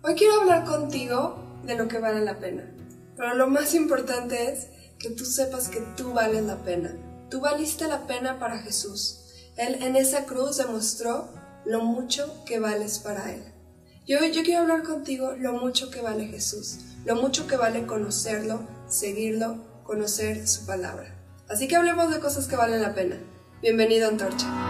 Hoy quiero hablar contigo de lo que vale la pena. Pero lo más importante es que tú sepas que tú vales la pena. Tú valiste la pena para Jesús. Él en esa cruz demostró lo mucho que vales para Él. Yo, yo quiero hablar contigo lo mucho que vale Jesús, lo mucho que vale conocerlo, seguirlo, conocer su palabra. Así que hablemos de cosas que valen la pena. Bienvenido a Antorcha.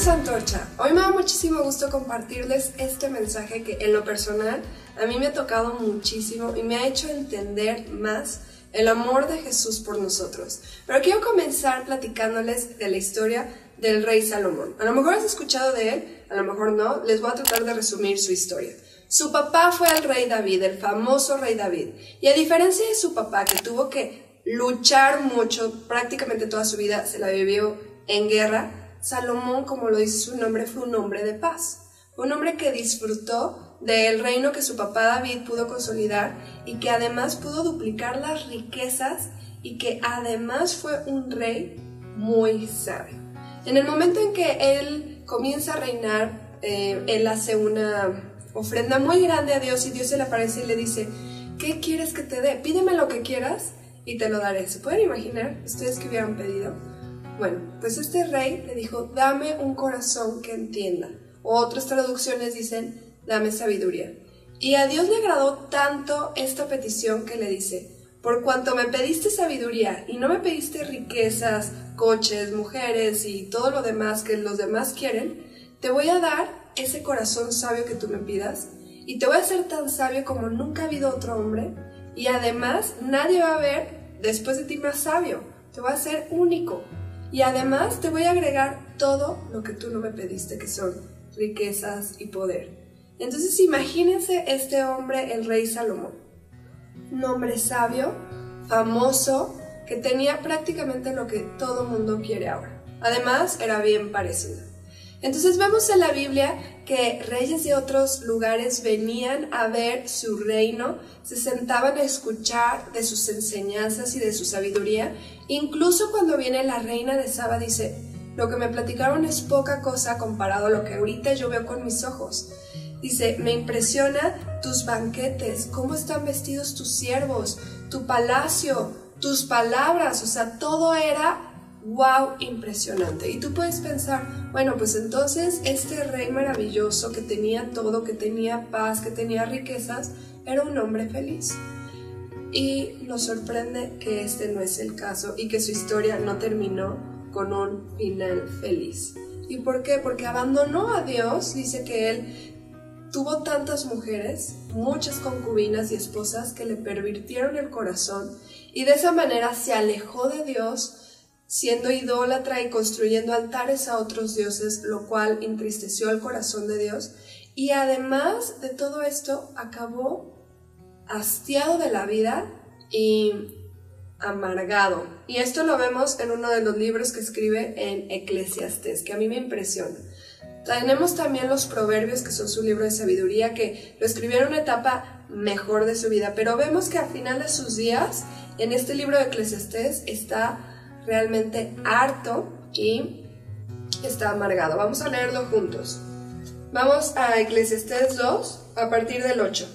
Bienvenidos a Antorcha. Hoy me da muchísimo gusto compartirles este mensaje que en lo personal a mí me ha tocado muchísimo y me ha hecho entender más el amor de Jesús por nosotros. Pero quiero comenzar platicándoles de la historia del rey Salomón. A lo mejor has escuchado de él, a lo mejor no, les voy a tratar de resumir su historia. Su papá fue el rey David, el famoso rey David. Y a diferencia de su papá, que tuvo que luchar mucho, prácticamente toda su vida se la vivió en guerra, Salomón, como lo dice su nombre, fue un hombre de paz. un hombre que disfrutó del reino que su papá David pudo consolidar y que además pudo duplicar las riquezas y que además fue un rey muy sabio. En el momento en que él comienza a reinar, eh, él hace una ofrenda muy grande a Dios y Dios se le aparece y le dice, ¿qué quieres que te dé? Pídeme lo que quieras y te lo daré. ¿Se pueden imaginar ustedes que hubieran pedido? Bueno, pues este rey le dijo, dame un corazón que entienda. O otras traducciones dicen, dame sabiduría. Y a Dios le agradó tanto esta petición que le dice, por cuanto me pediste sabiduría y no me pediste riquezas, coches, mujeres y todo lo demás que los demás quieren, te voy a dar ese corazón sabio que tú me pidas y te voy a hacer tan sabio como nunca ha habido otro hombre y además nadie va a ver después de ti más sabio, te voy a hacer único, y además te voy a agregar todo lo que tú no me pediste, que son riquezas y poder. Entonces imagínense este hombre, el rey Salomón. Un hombre sabio, famoso, que tenía prácticamente lo que todo mundo quiere ahora. Además, era bien parecido. Entonces vemos en la Biblia que reyes de otros lugares venían a ver su reino, se sentaban a escuchar de sus enseñanzas y de su sabiduría. Incluso cuando viene la reina de Saba dice, lo que me platicaron es poca cosa comparado a lo que ahorita yo veo con mis ojos. Dice, me impresiona tus banquetes, cómo están vestidos tus siervos, tu palacio, tus palabras, o sea, todo era wow, impresionante. Y tú puedes pensar, bueno, pues entonces este rey maravilloso que tenía todo, que tenía paz, que tenía riquezas, era un hombre feliz. Y nos sorprende que este no es el caso y que su historia no terminó con un final feliz. ¿Y por qué? Porque abandonó a Dios, dice que él tuvo tantas mujeres, muchas concubinas y esposas que le pervirtieron el corazón y de esa manera se alejó de Dios siendo idólatra y construyendo altares a otros dioses, lo cual entristeció el corazón de Dios. Y además de todo esto, acabó hastiado de la vida y amargado. Y esto lo vemos en uno de los libros que escribe en Eclesiastes, que a mí me impresiona. Tenemos también los proverbios, que son su libro de sabiduría, que lo escribió en una etapa mejor de su vida, pero vemos que al final de sus días, en este libro de Eclesiastes, está realmente harto y está amargado. Vamos a leerlo juntos. Vamos a Eclesiastés 2 a partir del 8.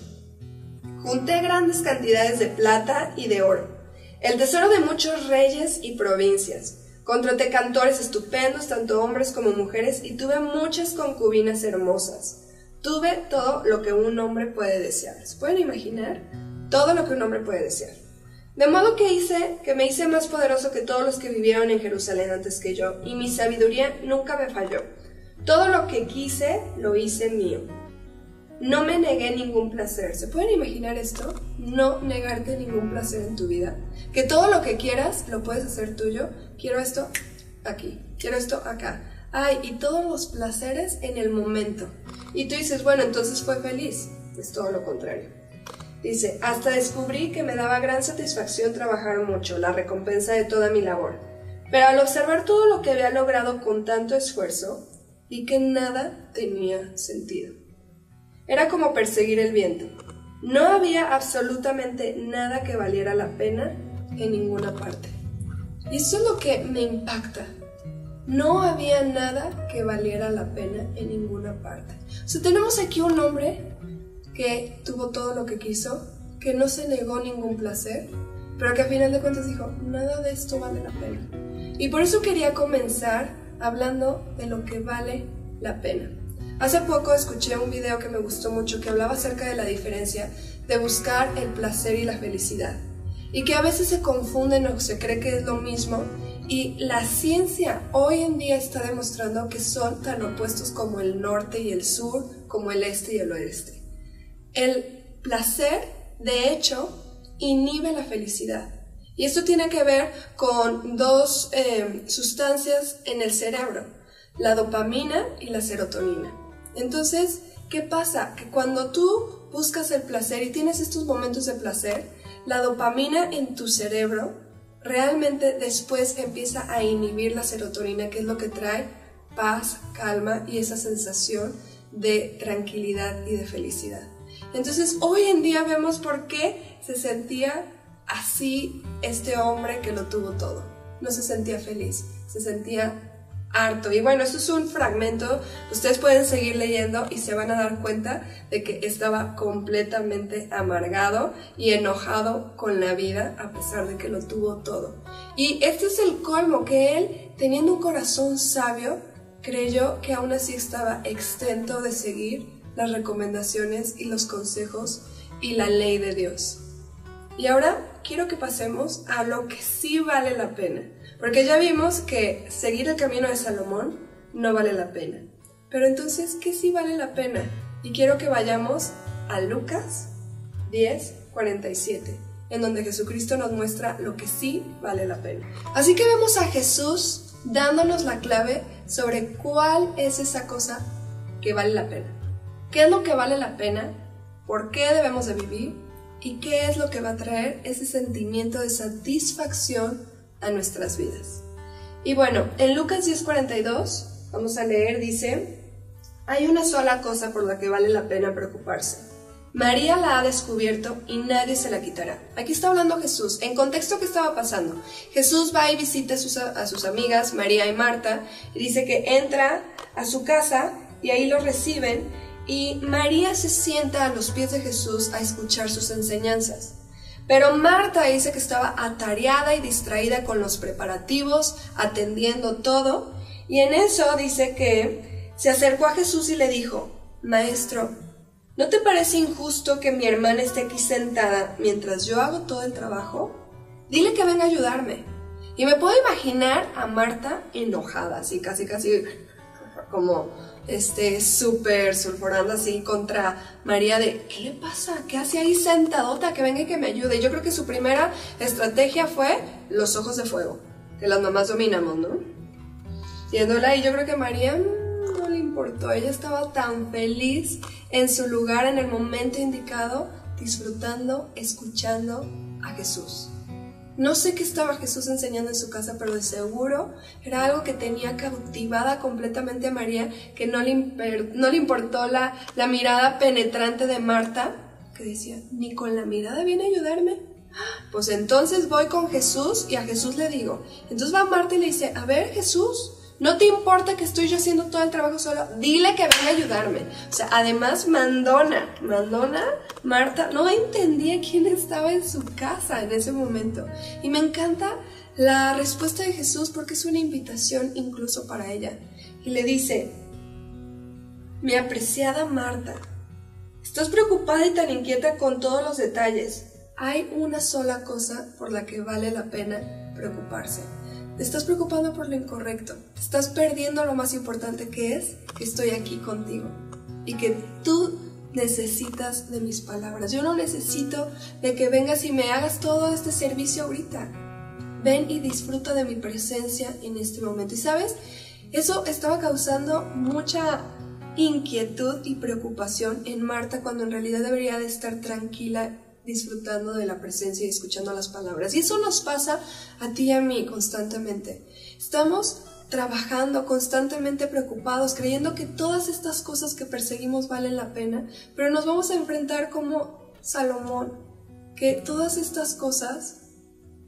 Junté grandes cantidades de plata y de oro, el tesoro de muchos reyes y provincias. Contraté cantores estupendos, tanto hombres como mujeres, y tuve muchas concubinas hermosas. Tuve todo lo que un hombre puede desear. ¿Se pueden imaginar? Todo lo que un hombre puede desear. De modo que hice, que me hice más poderoso que todos los que vivieron en Jerusalén antes que yo, y mi sabiduría nunca me falló. Todo lo que quise, lo hice mío. No me negué ningún placer. ¿Se pueden imaginar esto? No negarte ningún placer en tu vida. Que todo lo que quieras, lo puedes hacer tuyo. Quiero esto aquí, quiero esto acá. Ay, y todos los placeres en el momento. Y tú dices, bueno, entonces fue feliz. Es todo lo contrario. Dice, hasta descubrí que me daba gran satisfacción trabajar mucho, la recompensa de toda mi labor. Pero al observar todo lo que había logrado con tanto esfuerzo, vi que nada tenía sentido. Era como perseguir el viento. No había absolutamente nada que valiera la pena en ninguna parte. Y eso es lo que me impacta. No había nada que valiera la pena en ninguna parte. O sea, tenemos aquí un hombre que tuvo todo lo que quiso, que no se negó ningún placer, pero que a final de cuentas dijo, nada de esto vale la pena. Y por eso quería comenzar hablando de lo que vale la pena. Hace poco escuché un video que me gustó mucho que hablaba acerca de la diferencia de buscar el placer y la felicidad. Y que a veces se confunden o se cree que es lo mismo. Y la ciencia hoy en día está demostrando que son tan opuestos como el norte y el sur, como el este y el oeste. El placer, de hecho, inhibe la felicidad. Y esto tiene que ver con dos eh, sustancias en el cerebro, la dopamina y la serotonina. Entonces, ¿qué pasa? Que cuando tú buscas el placer y tienes estos momentos de placer, la dopamina en tu cerebro realmente después empieza a inhibir la serotonina, que es lo que trae paz, calma y esa sensación de tranquilidad y de felicidad. Entonces, hoy en día vemos por qué se sentía así este hombre que lo tuvo todo. No se sentía feliz, se sentía harto. Y bueno, esto es un fragmento, ustedes pueden seguir leyendo y se van a dar cuenta de que estaba completamente amargado y enojado con la vida a pesar de que lo tuvo todo. Y este es el colmo, que él, teniendo un corazón sabio, creyó que aún así estaba extento de seguir las recomendaciones y los consejos y la ley de Dios. Y ahora quiero que pasemos a lo que sí vale la pena. Porque ya vimos que seguir el camino de Salomón no vale la pena. Pero entonces, ¿qué sí vale la pena? Y quiero que vayamos a Lucas 10, 47, en donde Jesucristo nos muestra lo que sí vale la pena. Así que vemos a Jesús dándonos la clave sobre cuál es esa cosa que vale la pena. ¿Qué es lo que vale la pena? ¿Por qué debemos de vivir? ¿Y qué es lo que va a traer ese sentimiento de satisfacción a nuestras vidas? Y bueno, en Lucas 10:42, vamos a leer, dice, hay una sola cosa por la que vale la pena preocuparse. María la ha descubierto y nadie se la quitará. Aquí está hablando Jesús. En contexto, ¿qué estaba pasando? Jesús va y visita a sus, a sus amigas, María y Marta, y dice que entra a su casa y ahí lo reciben y María se sienta a los pies de Jesús a escuchar sus enseñanzas. Pero Marta dice que estaba atareada y distraída con los preparativos, atendiendo todo, y en eso dice que se acercó a Jesús y le dijo, Maestro, ¿no te parece injusto que mi hermana esté aquí sentada mientras yo hago todo el trabajo? Dile que venga a ayudarme. Y me puedo imaginar a Marta enojada, así casi casi como este, súper sulfurando así contra María de, ¿qué le pasa? ¿Qué hace ahí sentadota? Que venga y que me ayude. Yo creo que su primera estrategia fue los ojos de fuego, que las mamás dominamos, ¿no? Yéndola ahí, yo creo que María mm, no le importó. Ella estaba tan feliz en su lugar, en el momento indicado, disfrutando, escuchando a Jesús. No sé qué estaba Jesús enseñando en su casa, pero de seguro era algo que tenía cautivada completamente a María, que no le, no le importó la, la mirada penetrante de Marta, que decía, ni con la mirada viene a ayudarme. Pues entonces voy con Jesús y a Jesús le digo. Entonces va Marta y le dice, a ver Jesús, no te importa que estoy yo haciendo todo el trabajo solo, dile que venga a ayudarme. O sea, además mandona, mandona, Marta, no entendía quién estaba en su casa en ese momento. Y me encanta la respuesta de Jesús porque es una invitación incluso para ella. Y le dice, mi apreciada Marta, estás preocupada y tan inquieta con todos los detalles. Hay una sola cosa por la que vale la pena preocuparse. Te estás preocupando por lo incorrecto. Estás perdiendo lo más importante que es que estoy aquí contigo. Y que tú necesitas de mis palabras. Yo no necesito de que vengas y me hagas todo este servicio ahorita. Ven y disfruta de mi presencia en este momento. Y sabes, eso estaba causando mucha inquietud y preocupación en Marta cuando en realidad debería de estar tranquila disfrutando de la presencia y escuchando las palabras. Y eso nos pasa a ti y a mí constantemente. Estamos trabajando, constantemente preocupados, creyendo que todas estas cosas que perseguimos valen la pena, pero nos vamos a enfrentar como Salomón, que todas estas cosas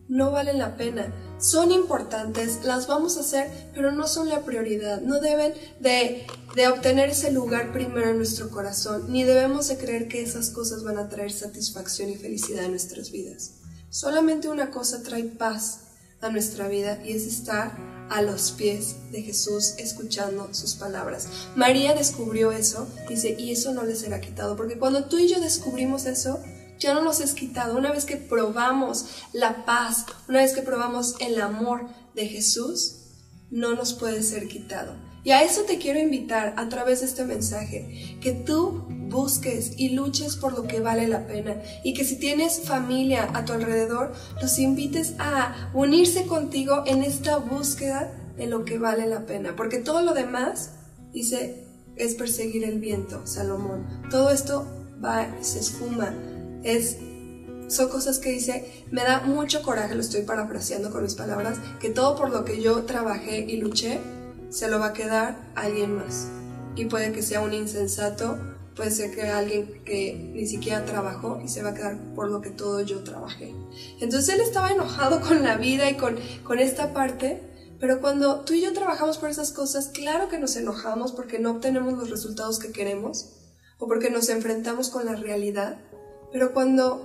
no valen la pena. Son importantes, las vamos a hacer, pero no son la prioridad. No deben de, de, obtener ese lugar primero en nuestro corazón, ni debemos de creer que esas cosas van a traer satisfacción y felicidad en nuestras vidas. Solamente una cosa trae paz a nuestra vida y es estar a los pies de Jesús escuchando sus palabras. María descubrió eso, dice, y eso no le será quitado, porque cuando tú y yo descubrimos eso, ya no nos es quitado. Una vez que probamos la paz, una vez que probamos el amor de Jesús, no nos puede ser quitado. Y a eso te quiero invitar a través de este mensaje, que tú busques y luches por lo que vale la pena y que si tienes familia a tu alrededor, los invites a unirse contigo en esta búsqueda de lo que vale la pena, porque todo lo demás, dice, es perseguir el viento, Salomón. Todo esto va, se esfuma, es son cosas que dice, me da mucho coraje, lo estoy parafraseando con mis palabras, que todo por lo que yo trabajé y luché, se lo va a quedar alguien más. Y puede que sea un insensato, puede ser que alguien que ni siquiera trabajó y se va a quedar por lo que todo yo trabajé. Entonces él estaba enojado con la vida y con, con esta parte, pero cuando tú y yo trabajamos por esas cosas, claro que nos enojamos porque no obtenemos los resultados que queremos o porque nos enfrentamos con la realidad, pero cuando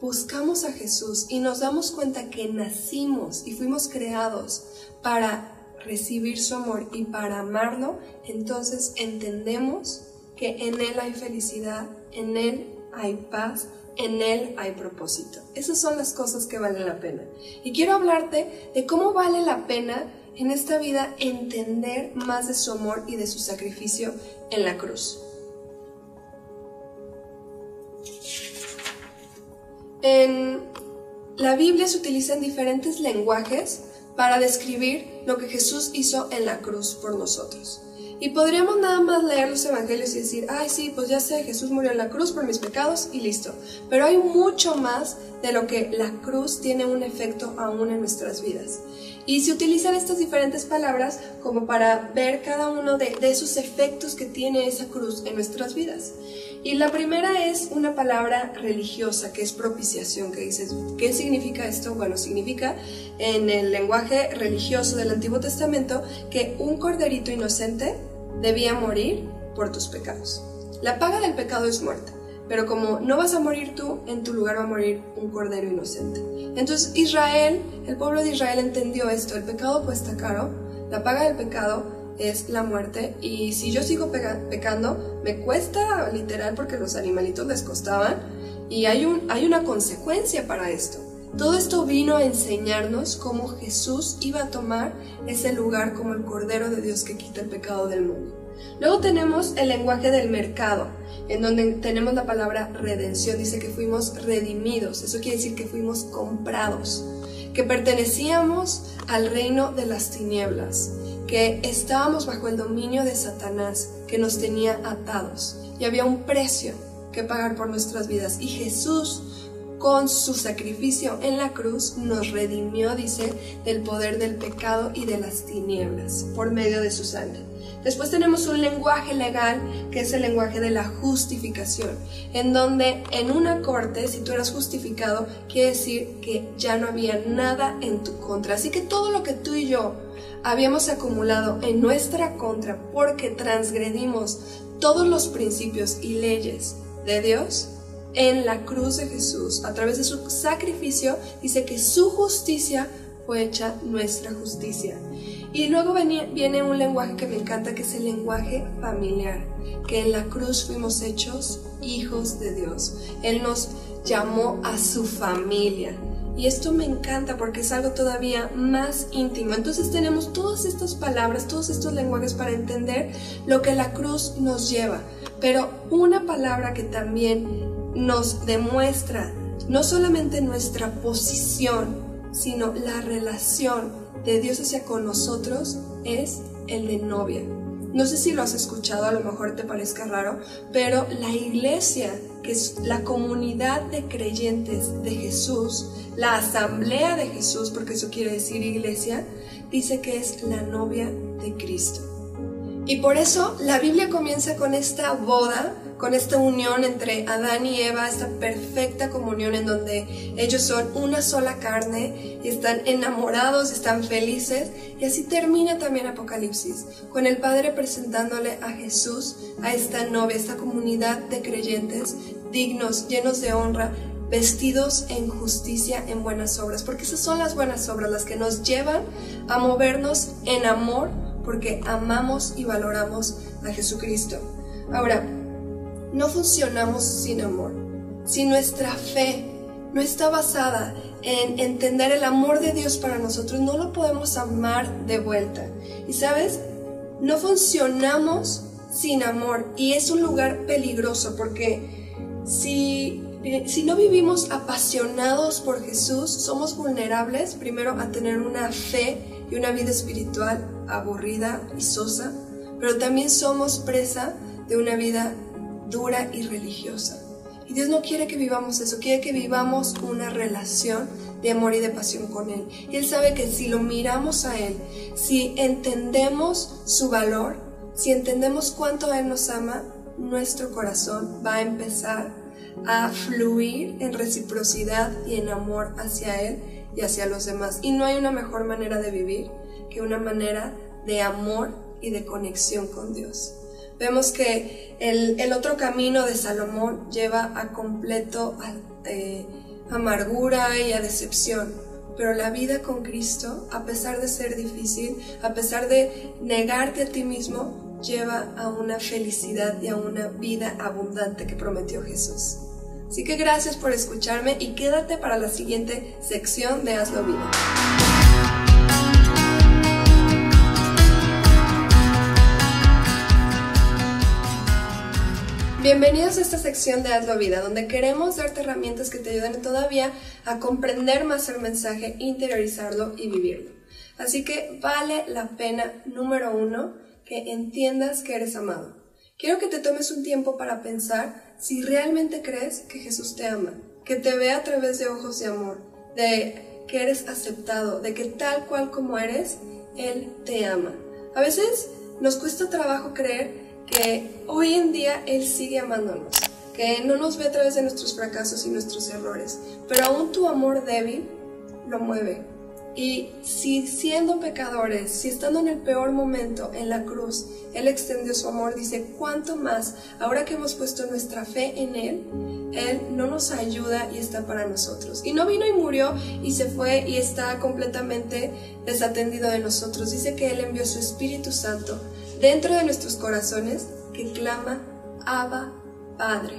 buscamos a Jesús y nos damos cuenta que nacimos y fuimos creados para recibir su amor y para amarlo, entonces entendemos que en Él hay felicidad, en Él hay paz, en Él hay propósito. Esas son las cosas que valen la pena. Y quiero hablarte de cómo vale la pena en esta vida entender más de su amor y de su sacrificio en la cruz. En la Biblia se utilizan diferentes lenguajes para describir lo que Jesús hizo en la cruz por nosotros. Y podríamos nada más leer los evangelios y decir, ay sí, pues ya sé, Jesús murió en la cruz por mis pecados y listo. Pero hay mucho más de lo que la cruz tiene un efecto aún en nuestras vidas. Y se utilizan estas diferentes palabras como para ver cada uno de, de esos efectos que tiene esa cruz en nuestras vidas. Y la primera es una palabra religiosa, que es propiciación, que dices, ¿qué significa esto? Bueno, significa en el lenguaje religioso del Antiguo Testamento que un corderito inocente debía morir por tus pecados. La paga del pecado es muerte, pero como no vas a morir tú, en tu lugar va a morir un cordero inocente. Entonces Israel, el pueblo de Israel entendió esto, el pecado cuesta caro, la paga del pecado es la muerte y si yo sigo pecando me cuesta literal porque los animalitos les costaban y hay, un, hay una consecuencia para esto. Todo esto vino a enseñarnos cómo Jesús iba a tomar ese lugar como el Cordero de Dios que quita el pecado del mundo. Luego tenemos el lenguaje del mercado, en donde tenemos la palabra redención. Dice que fuimos redimidos, eso quiere decir que fuimos comprados, que pertenecíamos al reino de las tinieblas que estábamos bajo el dominio de Satanás, que nos tenía atados, y había un precio que pagar por nuestras vidas. Y Jesús, con su sacrificio en la cruz, nos redimió, dice, del poder del pecado y de las tinieblas, por medio de su sangre. Después tenemos un lenguaje legal que es el lenguaje de la justificación, en donde en una corte, si tú eras justificado, quiere decir que ya no había nada en tu contra. Así que todo lo que tú y yo habíamos acumulado en nuestra contra porque transgredimos todos los principios y leyes de Dios, en la cruz de Jesús, a través de su sacrificio, dice que su justicia fue hecha nuestra justicia. Y luego viene un lenguaje que me encanta, que es el lenguaje familiar, que en la cruz fuimos hechos hijos de Dios. Él nos llamó a su familia. Y esto me encanta porque es algo todavía más íntimo. Entonces tenemos todas estas palabras, todos estos lenguajes para entender lo que la cruz nos lleva. Pero una palabra que también nos demuestra no solamente nuestra posición, sino la relación de Dios hacia con nosotros es el de novia. No sé si lo has escuchado, a lo mejor te parezca raro, pero la iglesia, que es la comunidad de creyentes de Jesús, la asamblea de Jesús, porque eso quiere decir iglesia, dice que es la novia de Cristo. Y por eso la Biblia comienza con esta boda con esta unión entre Adán y Eva, esta perfecta comunión en donde ellos son una sola carne y están enamorados, están felices. Y así termina también Apocalipsis, con el Padre presentándole a Jesús, a esta novia, esta comunidad de creyentes dignos, llenos de honra, vestidos en justicia, en buenas obras, porque esas son las buenas obras, las que nos llevan a movernos en amor, porque amamos y valoramos a Jesucristo. Ahora, no funcionamos sin amor. Si nuestra fe no está basada en entender el amor de Dios para nosotros, no lo podemos amar de vuelta. Y sabes, no funcionamos sin amor y es un lugar peligroso porque si, si no vivimos apasionados por Jesús, somos vulnerables primero a tener una fe y una vida espiritual aburrida y sosa, pero también somos presa de una vida dura y religiosa. Y Dios no quiere que vivamos eso, quiere que vivamos una relación de amor y de pasión con Él. Y Él sabe que si lo miramos a Él, si entendemos su valor, si entendemos cuánto Él nos ama, nuestro corazón va a empezar a fluir en reciprocidad y en amor hacia Él y hacia los demás. Y no hay una mejor manera de vivir que una manera de amor y de conexión con Dios. Vemos que el, otro camino de Salomón lleva a completo eh, amargura y a decepción. Pero la vida con Cristo, a pesar de ser difícil, a pesar de negarte a ti mismo, lleva a una felicidad y a una vida abundante que prometió Jesús. Así que gracias por escucharme y quédate para la siguiente sección de Hazlo Vida. Bienvenidos a esta sección de Hazlo Vida, donde queremos darte herramientas que te ayuden todavía a comprender más el mensaje, interiorizarlo y vivirlo. Así que vale la pena, número uno, que entiendas que eres amado. Quiero que te tomes un tiempo para pensar si realmente crees que Jesús te ama, que te ve a través de ojos de amor, de que eres aceptado, de que tal cual como eres, Él te ama. A veces nos cuesta trabajo creer que hoy en día Él sigue amándonos, que no nos ve a través de nuestros fracasos y nuestros errores, pero aún tu amor débil lo mueve. Y si siendo pecadores, si estando en el peor momento en la cruz, Él extendió su amor, dice, ¿cuánto más, ahora que hemos puesto nuestra fe en Él, Él no nos ayuda y está para nosotros? Y no vino y murió y se fue y está completamente desatendido de nosotros. Dice que Él envió su Espíritu Santo dentro de nuestros corazones que clama Abba Padre.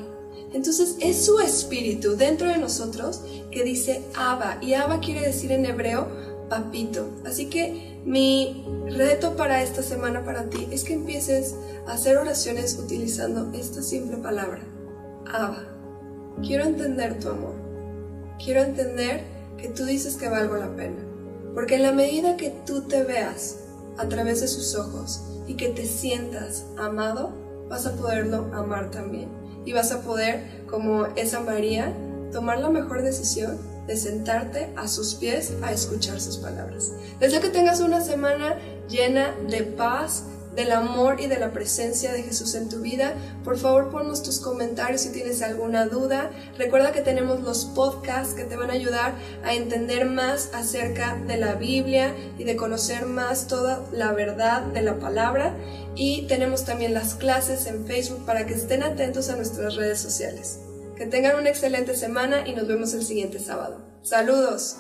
Entonces es su espíritu dentro de nosotros que dice Abba y Abba quiere decir en hebreo papito. Así que mi reto para esta semana para ti es que empieces a hacer oraciones utilizando esta simple palabra, Abba. Quiero entender tu amor. Quiero entender que tú dices que valgo la pena. Porque en la medida que tú te veas a través de sus ojos, y que te sientas amado, vas a poderlo amar también. Y vas a poder, como esa María, tomar la mejor decisión de sentarte a sus pies a escuchar sus palabras. Deseo que tengas una semana llena de paz, del amor y de la presencia de Jesús en tu vida. Por favor, ponnos tus comentarios si tienes alguna duda. Recuerda que tenemos los podcasts que te van a ayudar a entender más acerca de la Biblia y de conocer más toda la verdad de la palabra. Y tenemos también las clases en Facebook para que estén atentos a nuestras redes sociales. Que tengan una excelente semana y nos vemos el siguiente sábado. Saludos.